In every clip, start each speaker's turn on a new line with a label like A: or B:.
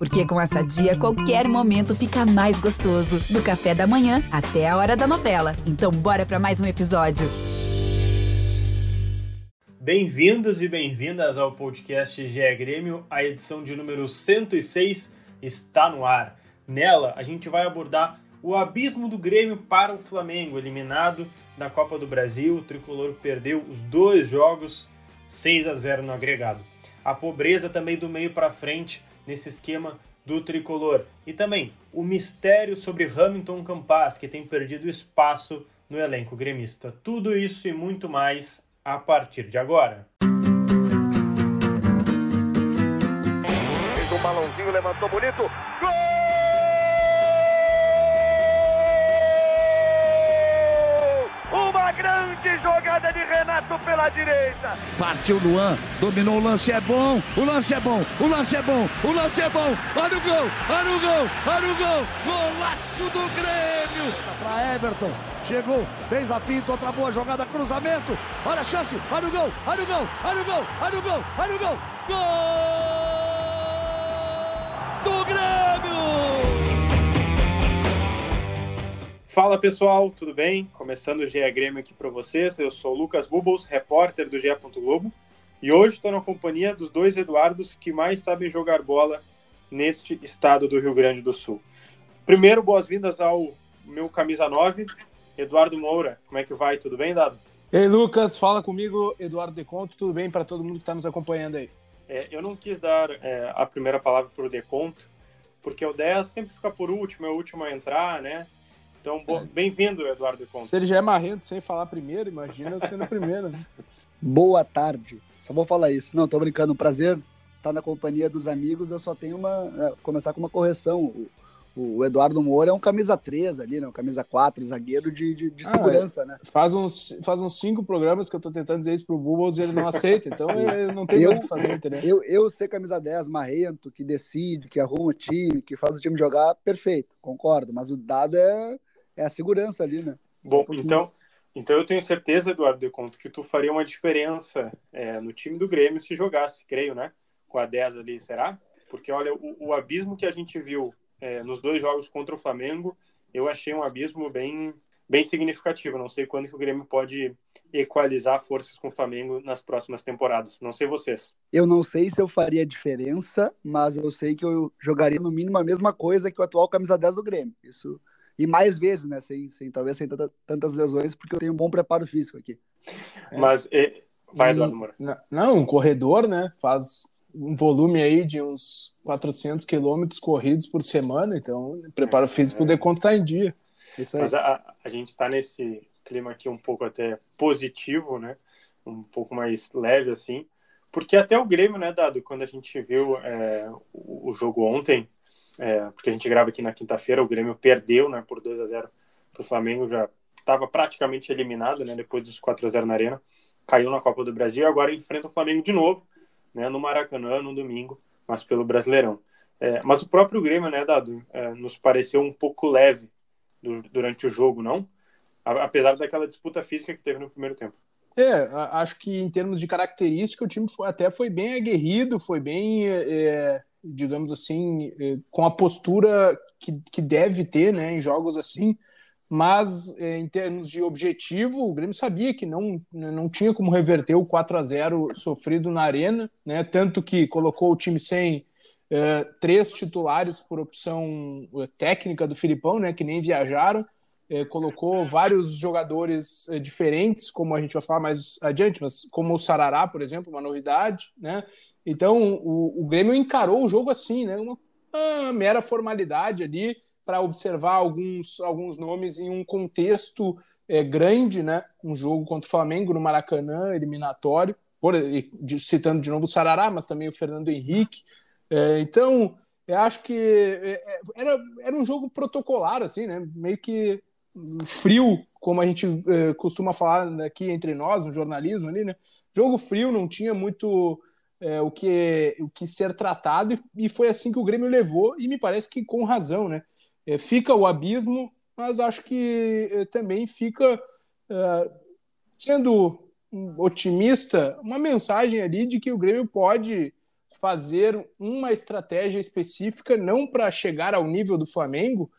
A: Porque com essa dia, qualquer momento fica mais gostoso. Do café da manhã até a hora da novela. Então, bora para mais um episódio.
B: Bem-vindos e bem-vindas ao podcast GE Grêmio. A edição de número 106 está no ar. Nela, a gente vai abordar o abismo do Grêmio para o Flamengo, eliminado da Copa do Brasil. O tricolor perdeu os dois jogos, 6 a 0 no agregado. A pobreza também do meio para frente nesse esquema do tricolor. E também o mistério sobre Hamilton Campas, que tem perdido espaço no elenco gremista. Tudo isso e muito mais a partir de agora.
C: Fez um balãozinho, levantou bonito. Gol! Jogada de Renato pela direita.
D: Partiu Luan, dominou o lance, é bom, o lance é bom, o lance é bom, o lance é bom. Olha o gol, olha o gol, olha o gol. Golaço do Grêmio. Para Everton, chegou, fez a finta, outra boa jogada, cruzamento. Olha a chance, olha o gol, olha o gol, olha o gol, olha o gol, olha o gol. Gol do Grêmio!
B: Fala pessoal, tudo bem? Começando o GE Grêmio aqui para vocês. Eu sou o Lucas Bubbles, repórter do GE. Globo, e hoje estou na companhia dos dois Eduardos que mais sabem jogar bola neste estado do Rio Grande do Sul. Primeiro, boas-vindas ao meu camisa 9, Eduardo Moura. Como é que vai? Tudo bem, Dado?
E: Ei, Lucas, fala comigo, Eduardo Deconto. Tudo bem para todo mundo que está nos acompanhando aí?
B: É, eu não quis dar é, a primeira palavra para o Deconto, porque o 10 sempre fica por último, é o último a entrar, né? Então, é. bem-vindo, Eduardo Conte.
E: Se ele já é marrento sem falar primeiro, imagina sendo primeiro, né?
F: Boa tarde. Só vou falar isso. Não, tô brincando. Prazer estar na companhia dos amigos. Eu só tenho uma. É, começar com uma correção. O, o, Eduardo Moura é um camisa 3 ali, né? Um camisa 4, zagueiro de, de, de ah, segurança, é. né?
E: Faz uns, faz uns cinco programas que eu tô tentando dizer isso pro Bubbles e ele não aceita. Então não tem eu, mais o que fazer, entendeu?
F: Eu, eu ser camisa 10, marrento, que decide, que arruma o time, que faz o time jogar, perfeito, concordo. Mas o dado é é a segurança ali, né?
B: Bom, um então, então eu tenho certeza, Eduardo De Conto, que tu faria uma diferença é, no time do Grêmio se jogasse, creio, né? Com a 10 ali, será? Porque, olha, o, o abismo que a gente viu é, nos dois jogos contra o Flamengo, eu achei um abismo bem, bem significativo. Não sei quando que o Grêmio pode equalizar forças com o Flamengo nas próximas temporadas. Não sei vocês.
F: Eu não sei se eu faria diferença, mas eu sei que eu jogaria no mínimo a mesma coisa que o atual camisa 10 do Grêmio. Isso e mais vezes, né? Sem, sem talvez sem tanta, tantas lesões, porque eu tenho um bom preparo físico aqui.
B: Mas é, vai, Eduardo Moura.
E: Não, um corredor, né? Faz um volume aí de uns 400 quilômetros corridos por semana, então preparo é, físico é. de conta tá em dia.
B: Isso aí. Mas a, a gente está nesse clima aqui um pouco até positivo, né? Um pouco mais leve assim, porque até o Grêmio, né, Dado, quando a gente viu é, o jogo ontem, é, porque a gente grava aqui na quinta-feira, o Grêmio perdeu né, por 2 a 0 para o Flamengo, já estava praticamente eliminado né, depois dos 4 a 0 na Arena, caiu na Copa do Brasil e agora enfrenta o Flamengo de novo, né, no Maracanã, no domingo, mas pelo Brasileirão. É, mas o próprio Grêmio, né, Dado, é, nos pareceu um pouco leve do, durante o jogo, não? apesar daquela disputa física que teve no primeiro tempo.
E: É, acho que em termos de característica o time foi, até foi bem aguerrido, foi bem é, digamos assim, eh, com a postura que, que deve ter né, em jogos assim, mas eh, em termos de objetivo, o Grêmio sabia que não, não tinha como reverter o 4 a 0 sofrido na Arena, né, tanto que colocou o time sem eh, três titulares por opção técnica do Filipão, né, que nem viajaram, colocou vários jogadores diferentes, como a gente vai falar mais adiante, mas como o Sarará, por exemplo, uma novidade, né? Então, o, o Grêmio encarou o jogo assim, né? Uma, uma mera formalidade ali para observar alguns, alguns nomes em um contexto é, grande, né? Um jogo contra o Flamengo no Maracanã, eliminatório, por, citando de novo o Sarará, mas também o Fernando Henrique. É, então, eu acho que é, é, era, era um jogo protocolar, assim, né? Meio que frio, como a gente é, costuma falar aqui entre nós, no jornalismo ali, né? Jogo frio, não tinha muito é, o, que, o que ser tratado, e, e, foi assim que o Grêmio levou, e me parece que com razão, né? É, fica o abismo, mas acho que também fica, é, sendo otimista, uma mensagem ali de que o Grêmio pode fazer uma estratégia específica, não para chegar ao nível do Flamengo,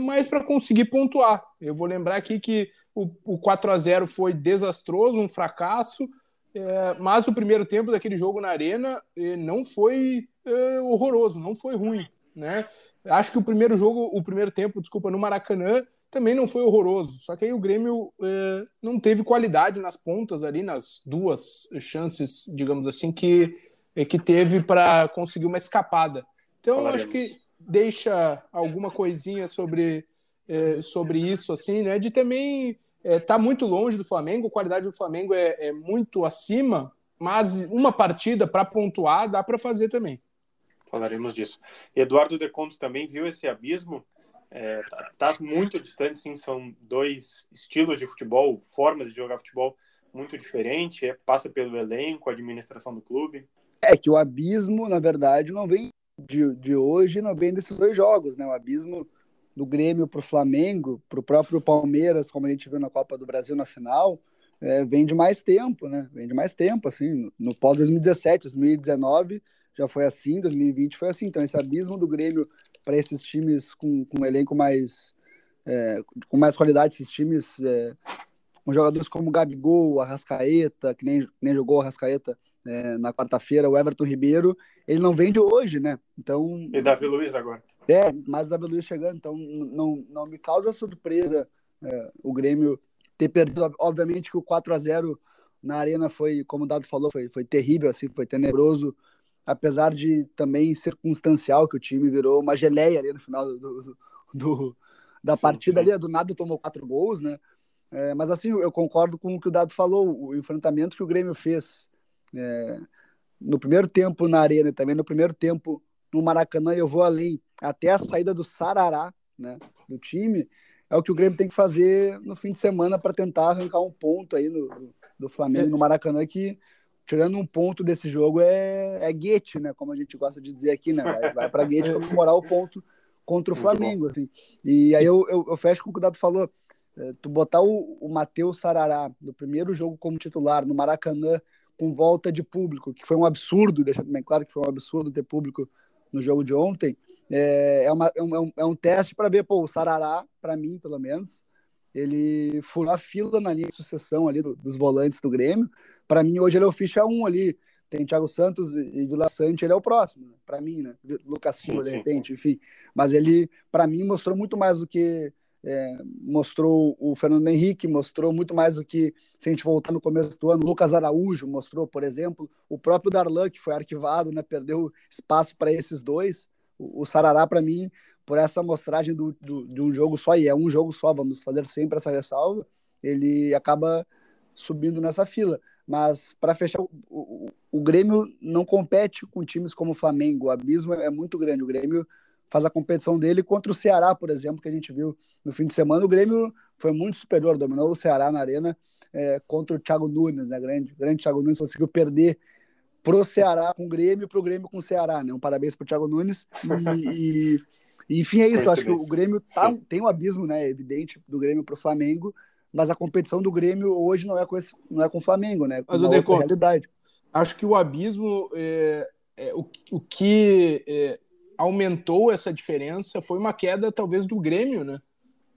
E: mas para conseguir pontuar. Eu vou lembrar aqui que o, o 4 a 0 foi desastroso, um fracasso, é, mas o primeiro tempo daquele jogo na Arena é, não foi é, horroroso, não foi ruim. Né? Acho que o primeiro jogo, o primeiro tempo, desculpa, no Maracanã também não foi horroroso. Só que aí o Grêmio é, não teve qualidade nas pontas ali, nas duas chances, digamos assim, que, é, que teve para conseguir uma escapada. Então, acho que deixa alguma coisinha sobre, é, sobre isso, assim, né? De também estar tá muito longe do Flamengo, a qualidade do Flamengo é, é muito acima, mas uma partida para pontuar dá para fazer também.
B: Falaremos disso. Eduardo De Conto também viu esse abismo é, tá, tá, muito distante, sim, são dois estilos de futebol, formas de jogar futebol muito diferentes, é, passa pelo elenco, a administração do clube.
F: É que o abismo, na verdade, não vem de, de hoje, não vem desses dois jogos, né? O abismo do Grêmio para o Flamengo, para o próprio Palmeiras, como a gente viu na Copa do Brasil na final, é, vem de mais tempo, né? Vem de mais tempo, assim, no pós 2017, 2019 já foi assim, 2020 foi assim. Então esse abismo do Grêmio para esses times com, com um elenco mais é, com mais qualidade, esses times é, com jogadores como Gabigol, Arrascaeta, que nem, nem jogou Arrascaeta é, na quarta-feira, o Everton Ribeiro, ele não vem de hoje, né? Então.
B: E Davi Luiz agora.
F: É, mas Davi Luiz chegando, então não, não me causa surpresa é, o Grêmio ter perdido. Obviamente que o 4 a 0 na arena foi, como o Dado falou, foi, foi terrível, assim, foi tenebroso apesar de também circunstancial, que o time virou uma geleia ali no final do, do, do da sim, partida sim. ali, do nada tomou quatro gols, né? É, mas assim, eu concordo com o que o Dado falou, o enfrentamento que o Grêmio fez é, no primeiro tempo na Arena e também no primeiro tempo no Maracanã, eu vou além, até a saída do Sarará, né, do time, é o que o Grêmio tem que fazer no fim de semana para tentar arrancar um ponto aí no, do Flamengo no Maracanã que tirando um ponto desse jogo é, é Guete, né? Como a gente gosta de dizer aqui, né? Vai, vai para Guete comemorar o ponto contra o Flamengo, assim. E aí eu, eu, eu, fecho com o que o Dado falou. É, tu botar o, o Matheus Sarará no primeiro jogo como titular no Maracanã com volta de público, que foi um absurdo, deixando bem claro que foi um absurdo ter público no jogo de ontem, é, é, uma, é, um, é um teste para ver, pô, o Sarará, para mim, pelo menos, ele furou a fila na linha de sucessão ali do, dos volantes do Grêmio, para mim, hoje ele é o ficha 1 ali. Tem Thiago Santos e Vila Sante, ele é o próximo, né? para mim, né? Lucas Silva, de repente, enfim. Mas ele, para mim, mostrou muito mais do que é, mostrou o Fernando Henrique, mostrou muito mais do que, se a gente voltar no começo do ano, Lucas Araújo mostrou, por exemplo, o próprio Darlan, que foi arquivado, né, perdeu espaço para esses dois. O, o Sarará, para mim, por essa amostragem do, do, de um jogo só, e é um jogo só, vamos fazer sempre essa ressalva, ele acaba subindo nessa fila. Mas para fechar, o, o, o, Grêmio não compete com times como o Flamengo. O abismo é muito grande. O Grêmio faz a competição dele contra o Ceará, por exemplo, que a gente viu no fim de semana. O Grêmio foi muito superior, dominou o Ceará na arena é, contra o Thiago Nunes, né? Grande, grande Thiago Nunes conseguiu perder pro Ceará com o Grêmio e pro Grêmio com o Ceará, né? Um parabéns pro Thiago Nunes. E, e enfim, é isso. Eu acho que o Grêmio tá, tem um abismo, né? Evidente do Grêmio pro Flamengo mas a competição do Grêmio hoje não é com, esse, não é com o Flamengo, né? Com
E: mas o Deco, realidade. Acho que o abismo, é, é, o, o que é, aumentou essa diferença foi uma queda, talvez, do Grêmio, né?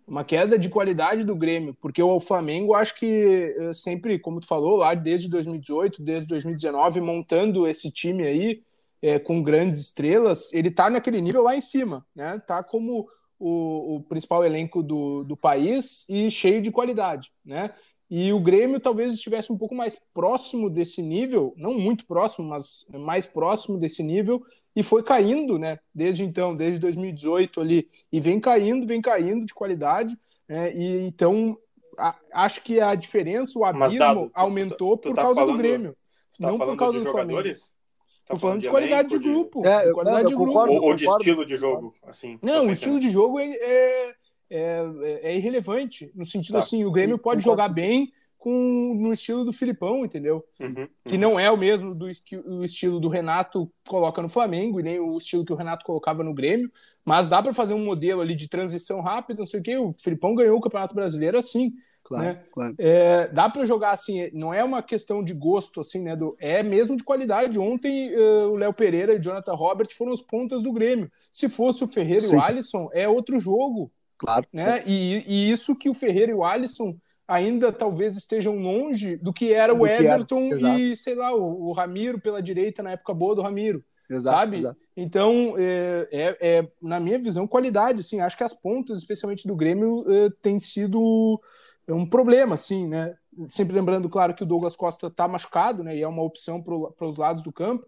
E: Uma queda de qualidade do Grêmio, porque o Flamengo, acho que é, sempre, como tu falou, lá desde 2018, desde 2019, montando esse time aí é, com grandes estrelas, ele tá naquele nível lá em cima, né? Tá como o, o principal elenco do, do país e cheio de qualidade, né? E o Grêmio talvez estivesse um pouco mais próximo desse nível, não muito próximo, mas mais próximo desse nível, e foi caindo, né? Desde então, desde 2018 ali, e vem caindo, vem caindo de qualidade, né? E então a, acho que a diferença, o abismo, Dado, aumentou tu, tu, tu por tá causa falando, do Grêmio,
B: tá não por causa do jogadores? Flamengo.
E: Tá Tô falando de, de qualidade de, grupo. É, de qualidade de
B: grupo. Ou, ou de estilo de jogo, assim.
E: Não, o estilo de jogo é, é, é, é irrelevante. No sentido tá. assim, o Grêmio pode jogar bem com no estilo do Filipão, entendeu? Uhum, uhum. Que não é o mesmo do que o estilo do Renato coloca no Flamengo e nem o estilo que o Renato colocava no Grêmio, mas dá para fazer um modelo ali de transição rápida, não sei o quê. O Filipão ganhou o Campeonato Brasileiro assim.
F: Claro,
E: né?
F: claro.
E: É, dá para jogar assim, não é uma questão de gosto, assim, né? Do, é mesmo de qualidade. Ontem uh, o Léo Pereira e o Jonathan Robert foram os pontas do Grêmio. Se fosse o Ferreira Sim. e o Alisson, é outro jogo.
F: Claro.
E: Né? E, e, isso que o Ferreira e o Alisson ainda talvez estejam longe do que era do o Everton e, sei lá, o, o, Ramiro pela direita na época boa do Ramiro. Exato, sabe? Exato. Então, é, é, é, na minha visão, qualidade, assim, acho que as pontas, especialmente do Grêmio, é, tem sido um problema, assim, né? Sempre lembrando, claro, que o Douglas Costa está machucado, né? E é uma opção para os lados do campo.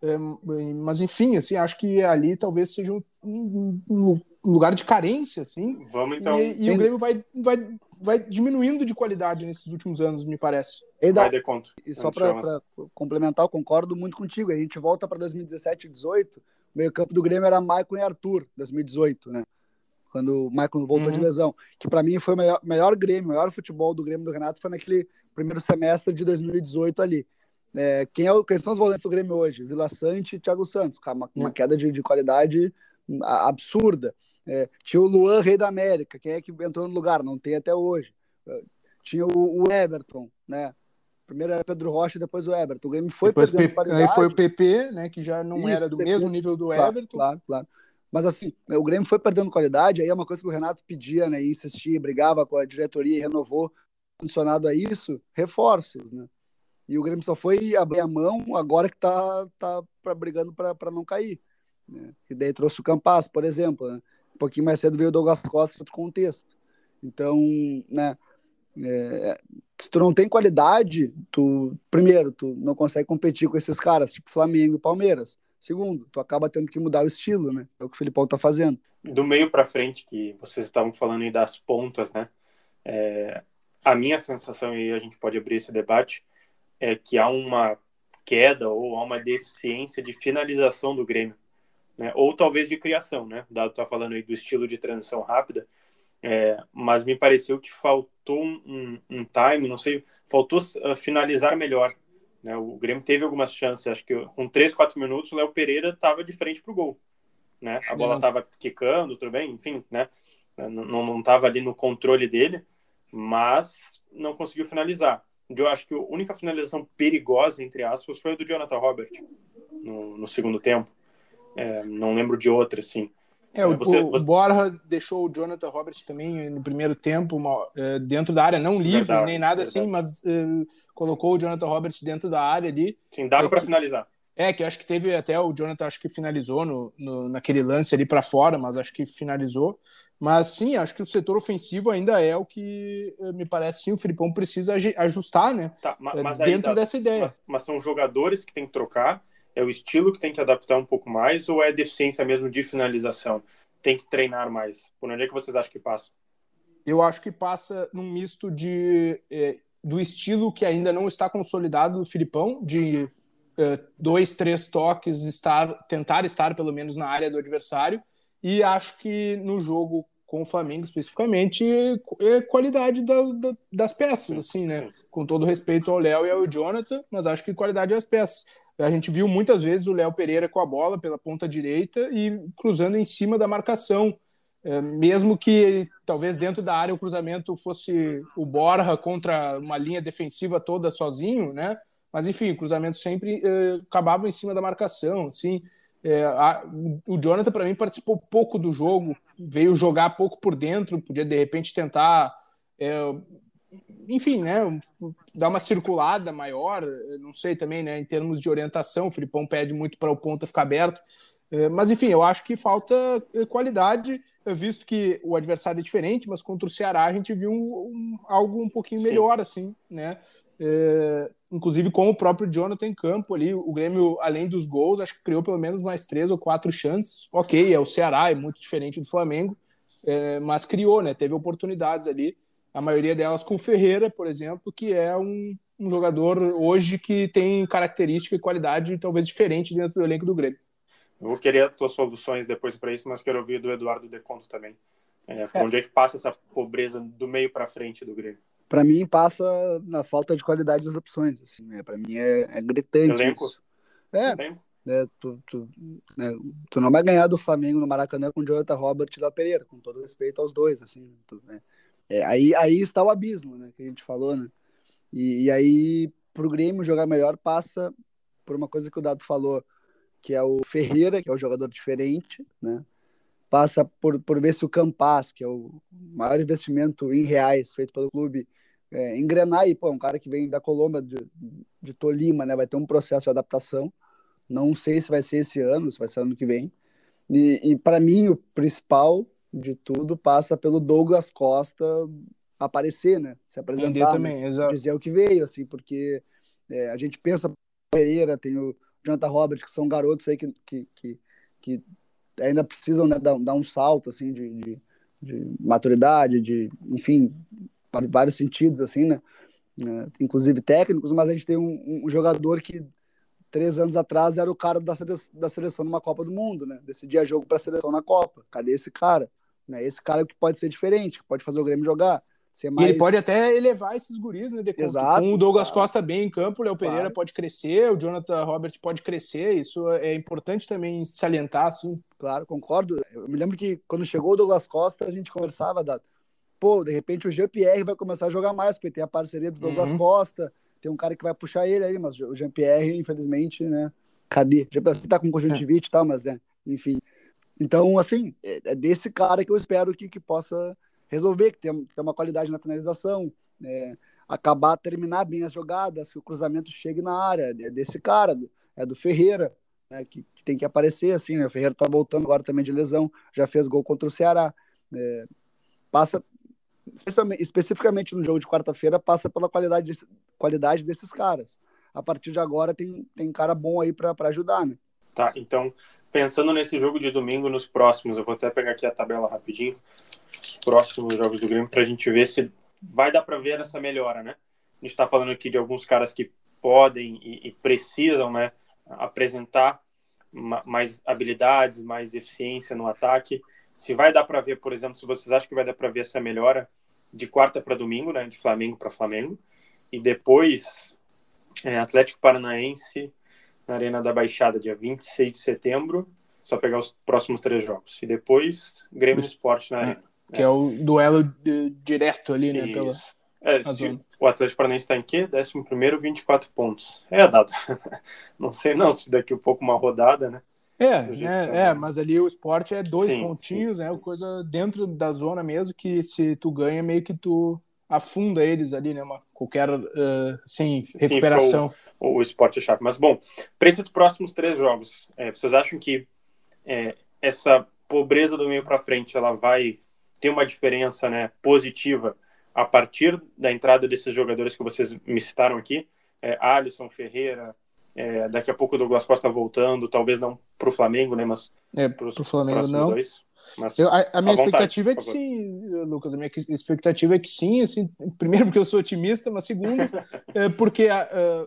E: É, mas, enfim, assim, acho que ali talvez seja um, um, um lugar de carência, assim.
B: Vamos então.
E: E, e o Grêmio vai, vai, vai diminuindo de qualidade nesses últimos anos, me parece.
B: E dá, vai de conta.
F: E só para complementar, eu concordo muito contigo. A gente volta para 2017 e 2018, o meio-campo do Grêmio era Maicon e Arthur, 2018, né? Quando o Maicon voltou uhum. de lesão. Que para mim foi o melhor, melhor Grêmio, o melhor futebol do Grêmio do Renato foi naquele primeiro semestre de 2018 ali. É, quem, é o, quem são os volantes do Grêmio hoje? Vila Sante e Thiago Santos, uma, uma queda de, de qualidade absurda. É, tinha o Luan, rei da América. Quem é que entrou no lugar? Não tem até hoje. É, tinha o, o Everton, né? Primeiro era Pedro Rocha, depois o Everton. O Grêmio foi
E: depois Aí foi o PP, né? Que já não Isso, era do PP, mesmo nível do
F: claro,
E: Everton.
F: Claro, claro. Mas assim, o Grêmio foi perdendo qualidade, aí é uma coisa que o Renato pedia, né? insistia, brigava com a diretoria e renovou, condicionado a isso, reforços, né? E o Grêmio só foi abrir a mão agora que tá, tá pra, brigando para não cair. Né? E daí trouxe o Campas, por exemplo, né? Um pouquinho mais cedo veio o Douglas Costa, outro contexto. Então, né, é, se tu não tem qualidade, tu, primeiro, tu não consegue competir com esses caras, tipo Flamengo e Palmeiras. Segundo, tu acaba tendo que mudar o estilo, né? É o que o Filipão tá fazendo.
B: Do meio para frente, que vocês estavam falando aí das pontas, né? É, a minha sensação, e a gente pode abrir esse debate, é que há uma queda ou há uma deficiência de finalização do Grêmio né? ou talvez de criação, né? O Dado está falando aí do estilo de transição rápida, é, mas me pareceu que faltou um, um time, não sei, faltou uh, finalizar melhor. Né? O Grêmio teve algumas chances, acho que com 3, 4 minutos o Léo Pereira estava de frente para o gol. Né? A bola estava quicando, tudo bem, enfim, né? não estava ali no controle dele, mas não conseguiu finalizar. Eu acho que a única finalização perigosa, entre aspas, foi a do Jonathan Robert no, no segundo tempo. É, não lembro de outra, assim.
E: É, o, você, o, você... Borja deixou o Jonathan Roberts também no primeiro tempo uma, é, dentro da área, não livre verdade, nem nada assim, verdade. assim, mas uh, colocou o Jonathan Roberts dentro da área ali.
B: Sim, dava é, para finalizar.
E: É, que acho que teve até o Jonathan, acho que finalizou no, no naquele lance ali para fora, mas acho que finalizou. Mas sim, acho que o setor ofensivo ainda é o que me parece sim, o Filipão precisa ajustar, né?
B: Tá, mas, mas dentro aí, dessa ideia. Mas, mas são jogadores que tem que trocar é o estilo que tem que adaptar um pouco mais ou é deficiência mesmo de finalização? Tem que treinar mais? Por onde é que vocês acham que passa?
E: Eu acho que passa num misto de é, do estilo que ainda não está consolidado do Filipão, de é, dois, três toques, estar, tentar estar pelo menos na área do adversário, e acho que no jogo com o Flamengo especificamente é qualidade da, da, das peças, assim, né? Sim. Com todo respeito ao Léo e ao Jonathan, mas acho que qualidade das peças. A gente viu muitas vezes o Léo Pereira com a bola pela ponta direita e cruzando em cima da marcação. É, mesmo que talvez dentro da área o cruzamento fosse o Borja contra uma linha defensiva toda sozinho, né? Mas enfim, o cruzamento sempre é, acabava em cima da marcação, assim. É, a, o Jonathan, para mim, participou pouco do jogo, veio jogar pouco por dentro, podia de repente tentar é, enfim, né, dar uma circulada maior, não sei também, né, em termos de orientação, o Filipão pede muito para o ponta ficar aberto, é, mas enfim, eu acho que falta é, qualidade, visto que o adversário é diferente, mas contra o Ceará a gente viu um, um, algo um pouquinho Sim. melhor, assim, né, é, inclusive com o próprio Jonathan em campo ali, o Grêmio, além dos gols, acho que criou pelo menos mais três ou quatro chances, ok, é o Ceará, é muito diferente do Flamengo, é, mas criou, né, teve oportunidades ali, a maioria delas com o Ferreira, por exemplo, que é um, um jogador hoje que tem característica e qualidade talvez diferente dentro do elenco do Grêmio.
B: Eu vou querer as tuas soluções depois para isso, mas quero ouvir do Eduardo Deconto também. É, é. Onde é que passa essa pobreza do meio para frente do Grêmio?
F: Para mim, passa na falta de qualidade das opções. Assim, né? Para mim, é, é gritante
B: Elenco?
F: isso. É, É, tu, tu, né, tu, não vai ganhar do Flamengo no Maracanã com o Jonathan Robert e da Pereira, com todo respeito aos dois, assim, tu, né, é, aí, aí está o abismo, né? Que a gente falou, né? E, e aí, para o Grêmio jogar melhor, passa por uma coisa que o Dado falou, que é o Ferreira, que é o jogador diferente, né? Passa por, por ver se o Campas, que é o maior investimento em reais feito pelo clube, é, engrenar e, pô, um cara que vem da Colômbia, de, de Tolima, né? Vai ter um processo de adaptação. Não sei se vai ser esse ano, se vai ser ano que vem. E, e para mim, o principal de tudo passa pelo Douglas Costa aparecer, né? Se apresentar, também, né? dizer o que veio, assim, porque é, a gente pensa Pereira, tem o Jonathan Roberts, que são garotos aí que, que, que, que ainda precisam né, dar, dar, um salto, assim, de, de, de, maturidade, de, enfim, para vários sentidos, assim, né? É, inclusive técnicos, mas a gente tem um, um jogador que três anos atrás era o cara da seleção, da seleção numa Copa do Mundo, né? Decidia jogo para a seleção na Copa. Cadê esse cara? Né? Esse cara que pode ser diferente, que pode fazer o Grêmio jogar.
E: Ser mais... E ele pode até elevar esses guris, né? Exato, Com o Douglas claro. Costa bem em campo, o Léo Pereira claro. pode crescer, o Jonathan Robert pode crescer. Isso é importante também salientar, assim.
F: Claro, concordo. Eu me lembro que quando chegou o Douglas Costa, a gente conversava, da pô, de repente o Jean-Pierre vai começar a jogar mais, porque tem a parceria do Douglas uhum. Costa, tem um cara que vai puxar ele aí, mas o Jean-Pierre, infelizmente, né? Cadê? O Jean-Pierre tá com conjuntivite e tal, mas, né? Enfim. Então, assim, é, é desse cara que eu espero que, que possa resolver, que tenha, tenha uma qualidade na finalização, é, acabar, terminar bem as jogadas, que o cruzamento chegue na área. É desse cara, é do Ferreira, né, que, que, tem que aparecer, assim, né? O Ferreira tá voltando agora também de lesão, já fez gol contra o Ceará. É, passa, especificamente no jogo de quarta-feira, passa pela qualidade, de, qualidade desses caras. A partir de agora tem, tem cara bom aí para ajudar, né?
B: Tá, então, pensando nesse jogo de domingo, nos próximos, eu vou até pegar aqui a tabela rapidinho, os próximos jogos do Grêmio, para a gente ver se vai dar para ver essa melhora, né? A gente está falando aqui de alguns caras que podem e, e precisam, né, apresentar mais habilidades, mais eficiência no ataque. Se vai dar para ver, por exemplo, se vocês acham que vai dar para ver essa melhora de quarta para domingo, né, de Flamengo para Flamengo, e depois é, Atlético Paranaense, na Arena da Baixada, dia 26 de setembro. Só pegar os próximos três jogos. E depois, Grêmio Esporte na é, Arena.
E: Que é, é o duelo de, direto ali, né? Pela,
B: é, se, o Atlético Paranaense está em quê? 11 24 pontos. É dado. não sei não, se daqui a pouco uma rodada, né?
E: É, é, é, mas ali o esporte é dois sim, pontinhos, sim. né? Coisa dentro da zona mesmo, que se tu ganha, meio que tu afunda eles ali, né? Uma, qualquer uh, sim, recuperação. Sim,
B: o, o esporte é chato. Mas, bom, para esses próximos três jogos, é, vocês acham que é, essa pobreza do meio para frente ela vai ter uma diferença né, positiva a partir da entrada desses jogadores que vocês me citaram aqui? É, Alisson, Ferreira, é, daqui a pouco o Douglas Costa voltando, talvez não para o Flamengo, né? Mas
E: é, para o Flamengo não. Dois. Mas, eu, a, a, minha expectativa é que sim, Lucas. A minha expectativa é que sim. Assim, primeiro, porque eu sou otimista, mas segundo, é porque a, a,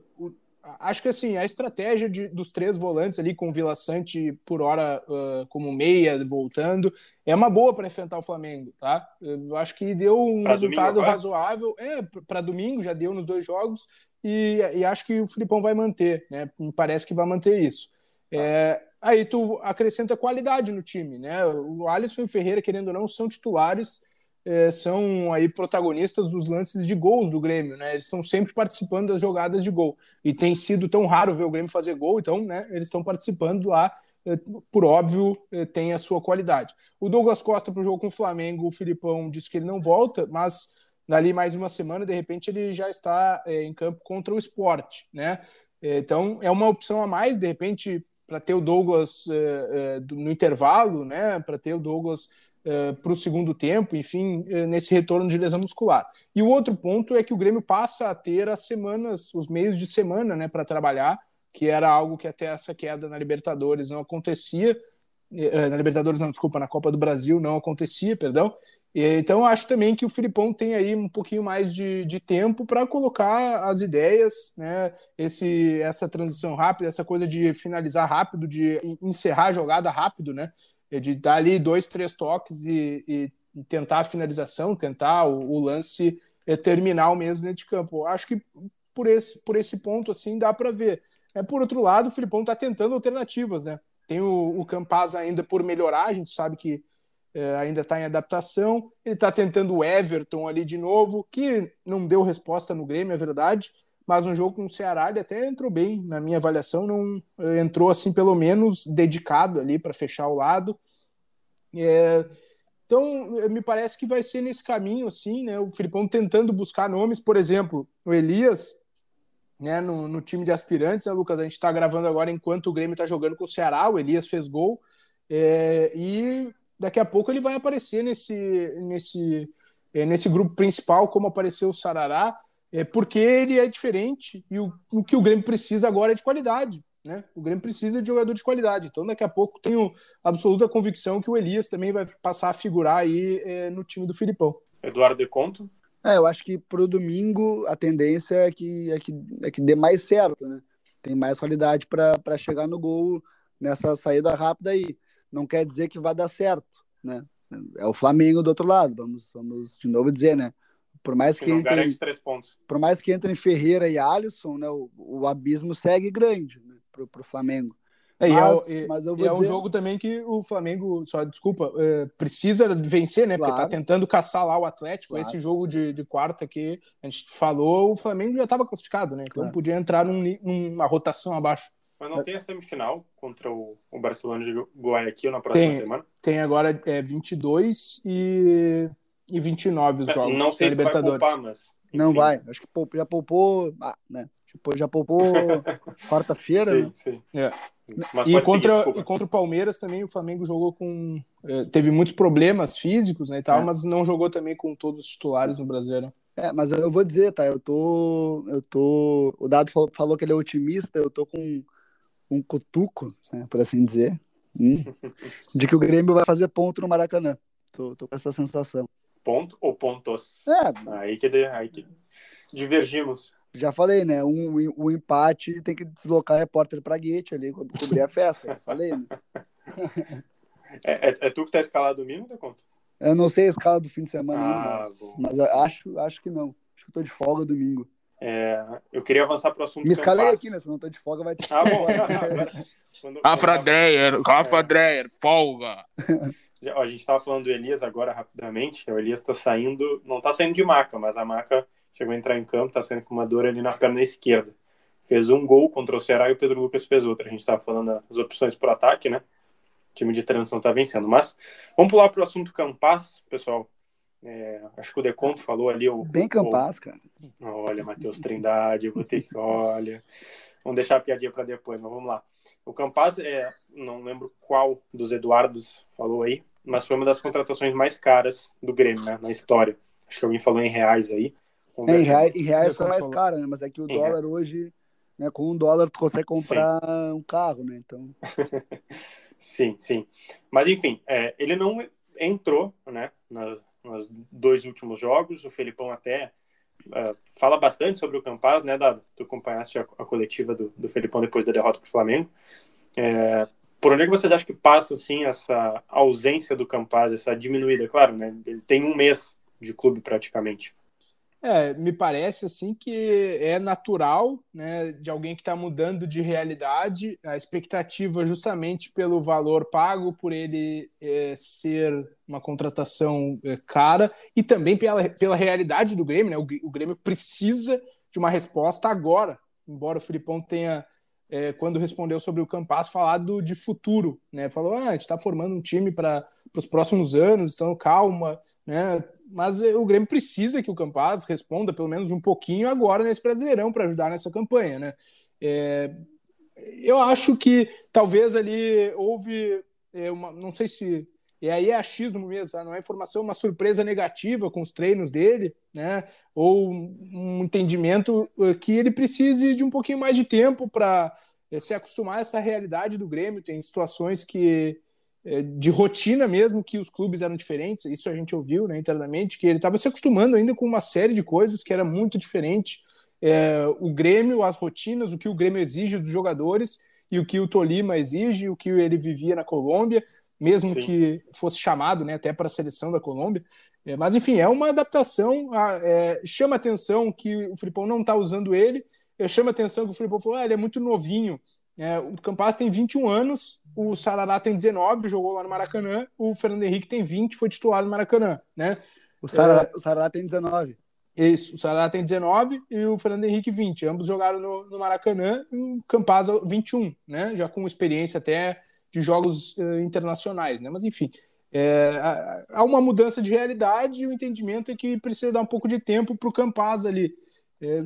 E: acho que assim a estratégia de, dos três volantes ali com o Vila Sante por hora uh, como meia voltando é uma boa para enfrentar o Flamengo, tá? Eu acho que deu um pra resultado razoável. É, para domingo já deu nos dois jogos e, e, acho que o Filipão vai manter, né? Me parece que vai manter isso. Tá. É, aí tu acrescenta qualidade no time, né? O Alisson e o Ferreira, querendo ou não, são titulares, é, são aí protagonistas dos lances de gols do Grêmio, né? Eles estão sempre participando das jogadas de gol. E tem sido tão raro ver o Grêmio fazer gol, então, né, eles estão participando lá, é, por óbvio, é, tem a sua qualidade. O Douglas Costa para o jogo com o Flamengo, o Filipão disse que ele não volta, mas dali mais uma semana, de repente, ele já está é, em campo contra o esporte, né? É, então, é uma opção a mais, de repente, para ter o Douglas uh, uh, no intervalo, né, para ter o Douglas uh, para o segundo tempo, enfim, nesse retorno de lesão muscular. E o outro ponto é que o Grêmio passa a ter as semanas, os meios de semana, né, para trabalhar, que era algo que até essa queda na Libertadores não acontecia. Na Libertadores, não, desculpa, na Copa do Brasil não acontecia, perdão. Então, acho também que o Filipão tem aí um pouquinho mais de, de tempo para colocar as ideias, né? Esse, essa transição rápida, essa coisa de finalizar rápido, de encerrar a jogada rápido, né? De dar ali dois, três toques e, e tentar a finalização, tentar o, o lance é, terminal mesmo dentro de campo. Acho que por esse, por esse ponto, assim, dá para ver. É, por outro lado, o Filipão está tentando alternativas, né? Tem o, o Campaz ainda por melhorar, a gente sabe que é, ainda está em adaptação. Ele está tentando o Everton ali de novo, que não deu resposta no Grêmio, é verdade. Mas no jogo com o Ceará ele até entrou bem, na minha avaliação, não é, entrou assim pelo menos dedicado ali para fechar o lado. É, então, me parece que vai ser nesse caminho, assim, né? O Filipão tentando buscar nomes, por exemplo, o Elias, né, no, no time de aspirantes, né, Lucas? A gente está gravando agora enquanto o Grêmio está jogando com o Ceará, o Elias fez gol, é, e daqui a pouco ele vai aparecer nesse, nesse, é, nesse grupo principal, como apareceu o Sarará, é, porque ele é diferente e o, o que o Grêmio precisa agora é de qualidade. Né? O Grêmio precisa de jogador de qualidade. Então, daqui a pouco, tenho absoluta convicção que o Elias também vai passar a figurar aí é, no time do Filipão.
B: Eduardo de Conto?
F: É, eu acho que para o domingo a tendência é que, é, que, é que dê mais certo, né? Tem mais qualidade para chegar no gol nessa saída rápida aí. Não quer dizer que vai dar certo, né? É o Flamengo do outro lado, vamos, vamos de novo dizer, né? Por mais que, que
B: entre, três pontos.
F: Por mais que entrem Ferreira e Alisson, né? O, o abismo segue grande, né? para o Flamengo.
E: É, mas, e é, mas eu vou e dizer... é um jogo também que o Flamengo, só desculpa, é, precisa vencer, né? Claro. Porque tá tentando caçar lá o Atlético. Claro. Esse jogo de, de quarta que a gente falou, o Flamengo já estava classificado, né? Então claro. podia entrar num, numa rotação abaixo.
B: Mas não tem a semifinal contra o, o Barcelona de Guayaquil na próxima
E: tem,
B: semana?
E: Tem agora é, 22 e, e 29 os é, jogos.
B: Não sei se Libertadores. vai poupar, mas.
F: Enfim. Não vai. Acho que já poupou. Ah, né? Tipo, já poupou quarta-feira.
B: Sim,
F: né?
B: sim.
E: É. e, contra, seguir, e contra o Palmeiras também o Flamengo jogou com. É, teve muitos problemas físicos né, e tal, é. mas não jogou também com todos os titulares no Brasileiro.
F: É, mas eu vou dizer, tá? Eu tô. Eu tô. O Dado falou, falou que ele é otimista, eu tô com um cutuco, né, por assim dizer, hum, de que o Grêmio vai fazer ponto no Maracanã. Tô, tô com essa sensação.
B: Ponto ou pontos?
F: É.
B: Aí que, aí que divergimos
F: já falei, né? Um, um empate tem que deslocar o repórter para Guete ali, cobrir a festa. Já falei, né?
B: É, é, é, tu que tá escalado domingo, da conta?
F: Eu não sei a escala do fim de semana, ah, mas, mas acho, acho que não. Acho que eu tô de folga domingo.
B: É, eu queria avançar para o assunto
F: Me escalei aqui, né? Se não tô de folga, vai ter.
B: Ah, bom.
E: quando, Rafa Dreyer, Rafa Dreyer, folga.
B: a gente estava falando do Elias agora rapidamente. O Elias está saindo, não está saindo de maca, mas a maca chegou a entrar em campo, está saindo com uma dor ali na perna esquerda. Fez um gol contra o Ceará e o Pedro Lucas fez outro. A gente estava falando das opções por ataque, né? O time de transição está vencendo. Mas vamos pular para o assunto Campas, pessoal. É, acho que o Deconto falou ali. O,
F: Bem Campas,
B: o...
F: cara.
B: Olha, Matheus Trindade, eu vou ter que. Olha. Vamos deixar a piadinha para depois, mas vamos lá. O Campas, é, não lembro qual dos Eduardos falou aí, mas foi uma das contratações mais caras do Grêmio, né, na história. Acho que alguém falou em reais aí.
F: É, em reais, em reais foi mais caro, né? Mas é que o dólar hoje, né, com um dólar, tu consegue comprar sim. um carro, né? Então.
B: sim, sim. Mas enfim, é, ele não entrou, né? Nas, nos dois últimos jogos. O Felipão até uh, fala bastante sobre o Campaz, né, Dado? Tu acompanhaste a, a coletiva do, do Felipão depois da derrota para o Flamengo. É, por onde é que vocês acham que passa, assim, essa ausência do Campaz, essa diminuída? Claro, né? Ele tem um mês de clube praticamente.
E: É, me parece assim que é natural, né, de alguém que está mudando de realidade, a expectativa justamente pelo valor pago, por ele é, ser uma contratação é, cara e também pela, pela realidade do Grêmio, né? O, o, Grêmio precisa de uma resposta agora, embora o Filipão tenha é, quando respondeu sobre o Campas falado de futuro, né? Falou, ah, a gente está formando um time para os próximos anos, então calma, né? Mas eh, o Grêmio precisa que o Campaz responda pelo menos um pouquinho agora nesse Brasileirão para ajudar nessa campanha, né? É, eu acho que talvez ali houve é, uma, não sei se e aí é achismo mesmo, tá? não é informação, uma surpresa negativa com os treinos dele, né? Ou um entendimento que ele precise de um pouquinho mais de tempo para se acostumar a essa realidade do Grêmio. Tem situações que de rotina mesmo que os clubes eram diferentes, isso a gente ouviu né, internamente, que ele estava se acostumando ainda com uma série de coisas que era muito diferente. É, o Grêmio, as rotinas, o que o Grêmio exige dos jogadores e o que o Tolima exige, o que ele vivia na Colômbia, mesmo Sim. que fosse chamado né, até para a seleção da Colômbia. É, mas enfim, é uma adaptação. A, é, chama atenção que o Filipão não está usando ele, chama atenção que o Filipão falou: ah, ele é muito novinho É, o Campas tem 21 anos, o Sarará tem 19, jogou lá no Maracanã, o Fernando Henrique tem 20, foi titular no Maracanã, né?
F: O Sarará, é, o Sarará tem 19.
E: Isso, o Sarará tem 19 e o Fernando Henrique 20. Ambos jogaram no, no Maracanã e o Campaz 21, né? Já com experiência até de jogos uh, internacionais, né? Mas enfim, é, há uma mudança de realidade e o entendimento é que precisa dar um pouco de tempo para o Campaz ali. É,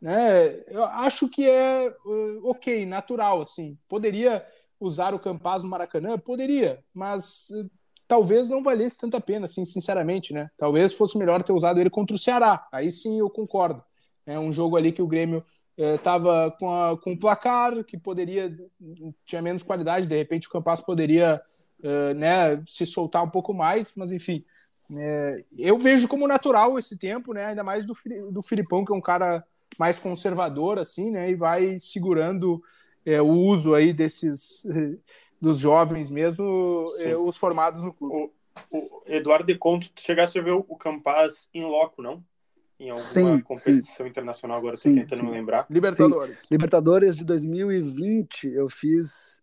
E: né? Eu acho que é uh, ok, natural, assim. Poderia usar o Campaz no Maracanã? Poderia, mas uh, talvez não valesse tanta pena, assim, sinceramente, né? Talvez fosse melhor ter usado ele contra o Ceará. Aí sim eu concordo. É um jogo ali que o Grêmio estava com, a, com o placar, que poderia tinha menos qualidade, de repente o Campas poderia uh, né, se soltar um pouco mais, mas enfim, é, eu vejo como natural esse tempo, né, ainda mais do, do Filipão, que é um cara mais conservador, assim, né, e vai segurando é, o uso aí desses dos jovens mesmo, é, os formados no clube.
B: O, o Eduardo de Conto, tu chegasse a ver o Campaz em loco, não? Em alguma sim, competição sim. internacional, agora estou tentando sim. lembrar.
E: Libertadores.
F: Libertadores de 2020, eu fiz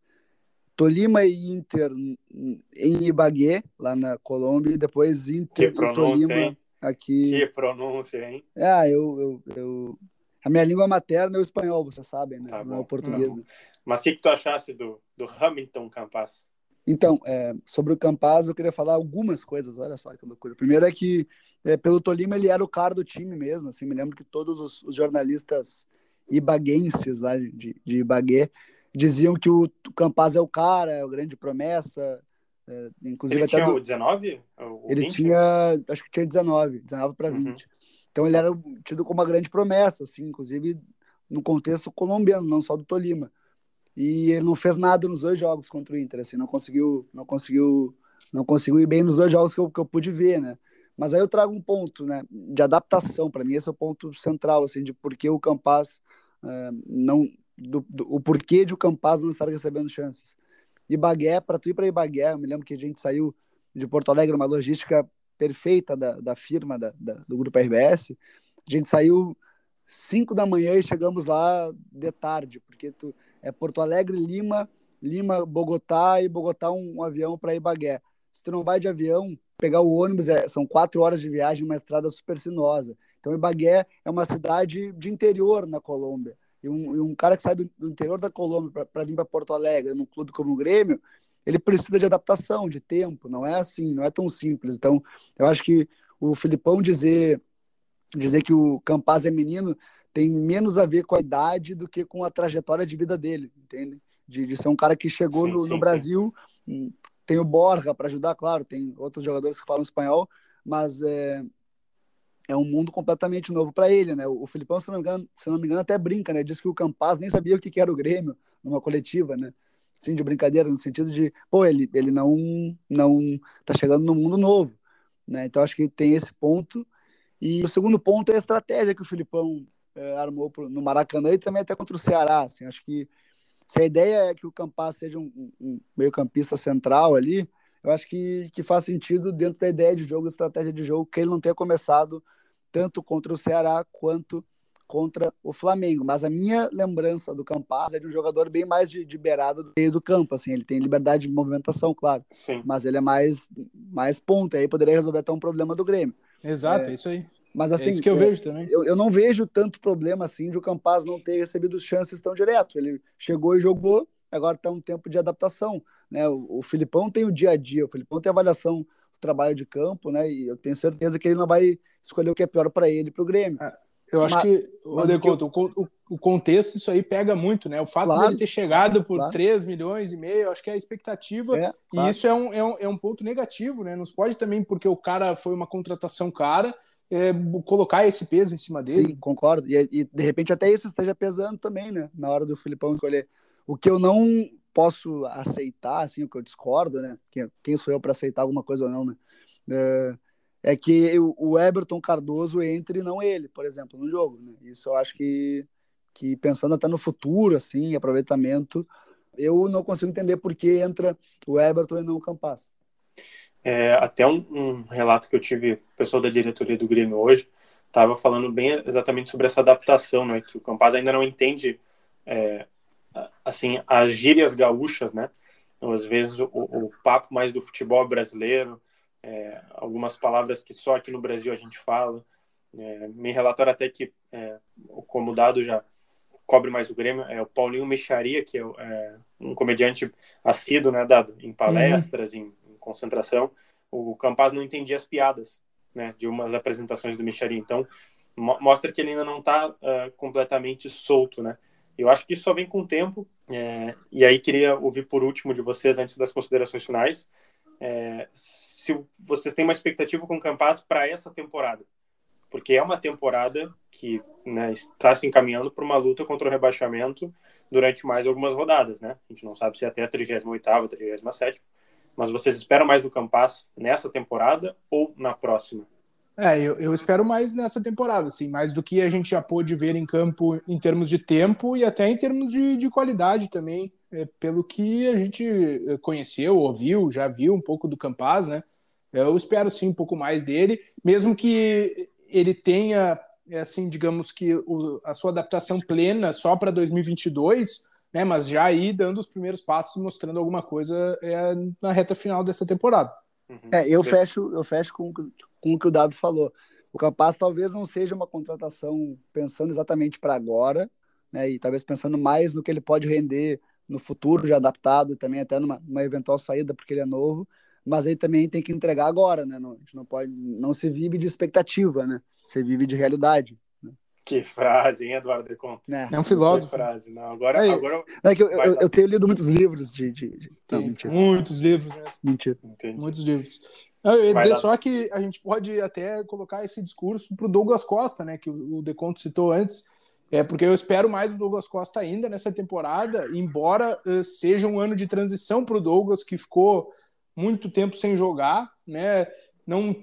F: Tolima e Inter em Ibagué, lá na Colômbia, e depois Inter
B: que e Tolima
F: hein? aqui.
B: Que pronúncia, hein?
F: Ah, eu, eu, eu, A minha língua materna é o espanhol, vocês sabem, né? Tá Não é o português. Tá
B: Mas o que, que tu achaste do, do Hamilton Campas?
F: Então, é, sobre o Campaz, eu queria falar algumas coisas, olha só que loucura. Primeiro é que, é, pelo Tolima, ele era o cara do time mesmo, assim, me lembro que todos os, os jornalistas ibaguenses lá de, de Ibagué diziam que o Campaz é o cara, é o grande promessa. É, inclusive
B: ele
F: até
B: tinha do... o 19? O
F: ele 20? tinha, acho que tinha 19, 19 para 20. Então ele era tido como uma grande promessa, assim, inclusive no contexto colombiano, não só do Tolima. E ele não fez nada nos dois jogos contra o Inter, assim, não conseguiu, não conseguiu, não conseguiu ir bem nos dois jogos que eu, que eu pude ver, né? Mas aí eu trago um ponto, né, de adaptação para mim esse é o ponto central, assim, de por que o Campaz uh, não do, do, o porquê de o Campaz não estar recebendo chances. Ibagué, para tu ir para Ibagué, eu me lembro que a gente saiu de Porto Alegre, uma logística perfeita da, da firma, da, da, do grupo RBS. A gente saiu 5 da manhã e chegamos lá de tarde, porque tu, é Porto Alegre, Lima, Lima, Bogotá e Bogotá um, um avião para Ibagué. Se tu não vai de avião, pegar o ônibus é, são quatro horas de viagem, uma estrada super sinuosa. Então Ibagué é uma cidade de interior na Colômbia e um, e um cara que sai do, do, interior da Colômbia para vir para Porto Alegre, num clube como o Grêmio, ele precisa de adaptação, de tempo, não é assim, não é tão simples. Então, eu acho que o Filipão dizer, dizer que o Campaz é menino tem menos a ver com a idade do que com a trajetória de vida dele, entende? De, de ser um cara que chegou sim, no, sim, no, Brasil, sim. Tem o Borja para ajudar, claro, tem outros jogadores que falam espanhol, mas é, é um mundo completamente novo para ele, né? O, Filipão, se não, me engano, se não me engano, até brinca, né? Diz que o Campaz nem sabia o que era o Grêmio numa coletiva, né? Sim, de brincadeira, no sentido de, pô, ele, ele não, não tá chegando no mundo novo, né? Então acho que tem esse ponto. E o segundo ponto é a estratégia que o Filipão é, armou pro, no Maracanã e também até contra o Ceará. Assim, acho que se a ideia é que o Campaz seja um, um meio-campista central ali, eu acho que, que faz sentido dentro da ideia de jogo, estratégia de jogo, que ele não tenha começado tanto contra o Ceará quanto contra o Flamengo. Mas a minha lembrança do Campaz é de um jogador bem mais de, de beirada do meio do campo. Assim, ele tem liberdade de movimentação, claro.
B: Sim.
F: Mas ele é mais, mais ponta. Aí poderia resolver até um problema do Grêmio.
E: Exato, é, é isso aí.
F: Mas assim,
E: é isso que eu é, vejo também.
F: Eu, eu não vejo tanto problema assim de o Campaz não ter recebido chances tão direto. Ele chegou e jogou, agora está um tempo de adaptação. Né? O, o Filipão tem o dia a dia, o Filipão tem a avaliação do trabalho de campo, né? E eu tenho certeza que ele não vai escolher o que é pior para ele e para o Grêmio. É,
E: eu acho mas, que, o, Deconto, eu... o, o, contexto, isso aí pega muito, né? O fato claro, dele ter chegado por claro. 3 milhões e meio, acho que é a expectativa, é, claro. e isso é um, é, um, é um ponto negativo, né? Não se pode também, porque o cara foi uma contratação cara, é, colocar esse peso em cima dele. Sim,
F: concordo. E, e, de repente até isso esteja pesando também, né? Na hora do Filipão escolher. O que eu não posso aceitar, assim, o que eu discordo, né? Quem, quem sou eu para aceitar alguma coisa ou não, né? É, é que o Everton Cardoso entre e não ele, por exemplo, no jogo. Né? Isso eu acho que, que pensando até no futuro, assim, aproveitamento, eu não consigo entender por que entra o Everton e não o Campas.
B: É, até um, um, relato que eu tive, o pessoal da diretoria do Grêmio hoje, estava falando bem exatamente sobre essa adaptação, né? Que o Campas ainda não entende é, assim, as gírias gaúchas, né? Então, às vezes o, o papo mais do futebol brasileiro, é, algumas palavras que só aqui no Brasil a gente fala. É, me relataram até que, é, como dado já cobre mais o Grêmio, é o Paulinho Micharia, que é, é um comediante assíduo, né, dado em palestras, uhum. em, em, concentração. O Campaz não entendia as piadas, né, de umas apresentações do Micharia. Então, mo mostra que ele ainda não está uh, é, completamente solto, né. Eu acho que isso só vem com o tempo. É, e aí queria ouvir por último de vocês, antes das considerações finais, é, se vocês têm uma expectativa com o Campaz para essa temporada porque é uma temporada que né, está se encaminhando para uma luta contra o rebaixamento durante mais algumas rodadas, né? A gente não sabe se é até a 38ª, 37 mas vocês esperam mais do Campas nessa temporada ou na próxima?
E: É, eu, eu, espero mais nessa temporada, assim, mais do que a gente já pôde ver em campo em termos de tempo e até em termos de, de qualidade também, é, pelo que a gente conheceu, ouviu, já viu um pouco do Campas, né? Eu espero sim um pouco mais dele, mesmo que ele tenha, é assim, digamos que o, a sua adaptação plena só para 2022, né? Mas já aí dando os primeiros passos, mostrando alguma coisa é, na reta final dessa temporada.
F: Uhum. É, eu fecho, eu fecho com, com o que o Dado falou. O Capaz talvez não seja uma contratação pensando exatamente para agora, né? E talvez pensando mais no que ele pode render no futuro, já adaptado, também até numa, numa eventual saída, porque ele é novo mas ele também tem que entregar agora, né? Não, a gente não pode, não se vive de expectativa, né? Você vive de realidade. Né?
B: Que frase, hein, Eduardo de Conto?
E: É, é um filósofo.
B: Que frase, não. Agora, Aí, agora...
F: É que eu, eu, eu, tenho lido muitos livros de. de, de...
E: Não, mentira. Muitos livros, né?
F: Mentira.
E: Entendi. Muitos livros. Eu ia dizer só que a gente pode até colocar esse discurso para o Douglas Costa, né? Que o, o Deconto citou antes. É porque eu espero mais do Douglas Costa ainda nessa temporada, embora uh, seja um ano de transição para o Douglas, que ficou muito tempo sem jogar, né? Não,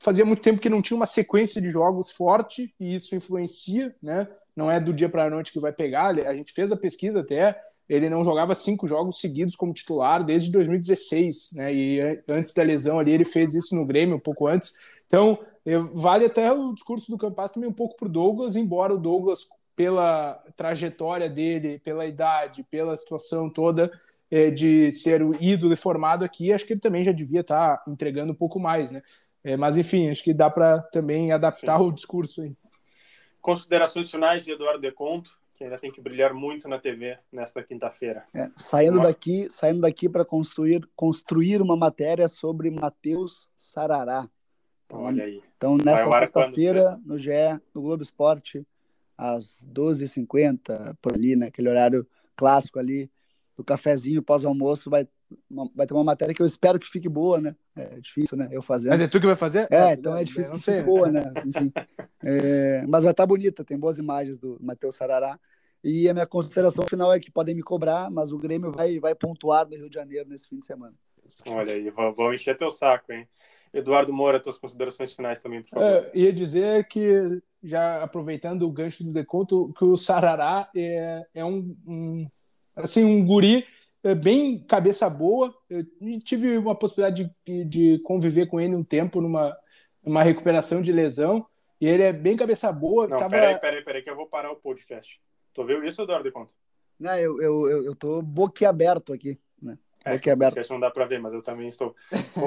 E: fazia muito tempo que não tinha uma sequência de jogos forte e isso influencia, né? Não é do dia para a noite que vai pegar. A gente fez a pesquisa até. Ele não jogava cinco jogos seguidos como titular desde 2016, né? E antes da lesão ali ele fez isso no Grêmio um pouco antes. Então vale até o discurso do Campas também um pouco para o Douglas, embora o Douglas pela trajetória dele, pela idade, pela situação toda, é, de ser o ídolo formado aqui, acho que ele também já devia estar tá entregando um pouco mais, né? É, mas enfim, acho que dá para também adaptar Sim. o discurso aí.
B: Considerações finais de Eduardo Deconto, que ainda tem que brilhar muito na TV nesta quinta-feira.
F: É, saindo, uma... daqui, saindo daqui para construir, construir uma matéria sobre Matheus Sarará.
B: Então, Olha aí.
F: Então, nesta sexta-feira, no GE, no Globo Esporte, às 12h50, por ali, naquele né, horário clássico ali, do cafezinho pós-almoço vai, vai ter uma matéria que eu espero que fique boa, né? É difícil, né? Eu fazer.
E: Mas é tu que vai fazer?
F: É, é então é difícil não que fique boa, né? Enfim. É, mas vai estar tá bonita, tem boas imagens do Matheus Sarará. E a minha consideração final é que podem me cobrar, mas o Grêmio vai, vai pontuar no Rio de Janeiro nesse fim de semana.
B: Olha aí, vão, vão encher teu saco, hein? Eduardo Moura, tuas considerações finais também, por favor.
E: É, ia dizer que, já aproveitando o gancho do deconto, que o Sarará é, é um, um assim, um guri é, bem cabeça boa. Eu tive uma possibilidade de, de conviver com ele um tempo numa, numa recuperação de lesão. E ele é bem cabeça boa.
B: Não, tava... peraí, peraí, peraí, que eu vou parar o podcast. Tu viu isso, Eduardo de Conta?
F: Não, eu, eu, eu, eu tô boquiaberto aqui, né?
B: É, boquiaberto. não dá para ver, mas eu também estou.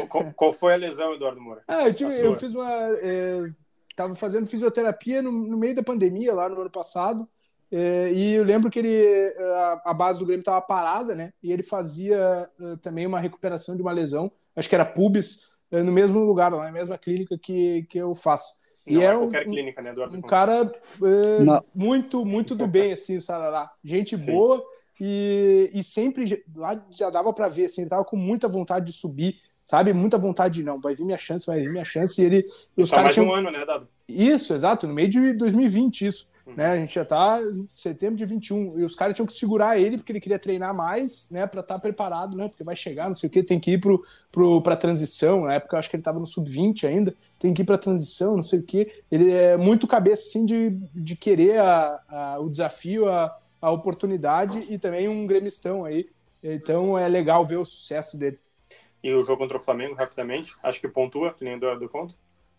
B: qual, qual, foi a lesão, Eduardo Moura?
E: Ah, eu, tive, eu fiz uma. É, tava fazendo fisioterapia no, no meio da pandemia, lá no ano passado. É, e eu lembro que ele a, a base do Grêmio estava parada, né? E ele fazia uh, também uma recuperação de uma lesão, acho que era pubis, uh, no mesmo lugar, lá na mesma clínica que, que eu faço.
B: Não e é qualquer um, clínica, né, Eduardo?
E: Um cara uh, muito, muito do bem, assim, o Sarará. Gente Sim. boa e, e sempre lá já dava para ver, assim, ele tava com muita vontade de subir, sabe? Muita vontade de não, vai vir minha chance, vai vir minha chance. E ele.
B: Os caras mais tinham... um ano, né, Dado?
E: Isso, exato, no meio de 2020, isso. Né? A gente já está em setembro de 21 e os caras tinham que segurar ele porque ele queria treinar mais, né, para estar tá preparado, né? Porque vai chegar, não sei o que, tem que ir pro, pro, transição. Na época eu acho que ele estava no sub-20 ainda, tem que ir para transição, não sei o que. Ele é muito cabeça assim de, de querer a, a, o desafio, a, a oportunidade e também um gremistão aí. Então é legal ver o sucesso dele.
B: E o jogo contra o Flamengo, rapidamente, acho que pontua, que nem do, do ponto.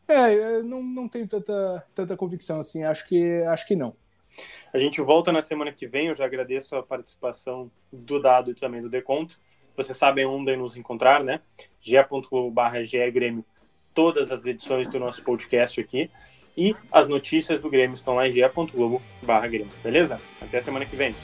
E: É, não, não tenho tanta, tanta convicção assim, acho que, acho que não.
B: A gente volta na semana que vem. Eu já agradeço a participação do Dado e também do Deconto. Vocês sabem onde nos encontrar, né? ge.com.br. Todas as edições do nosso podcast aqui. E as notícias do Grêmio estão lá em ge.globo.br. Beleza? Até semana que vem.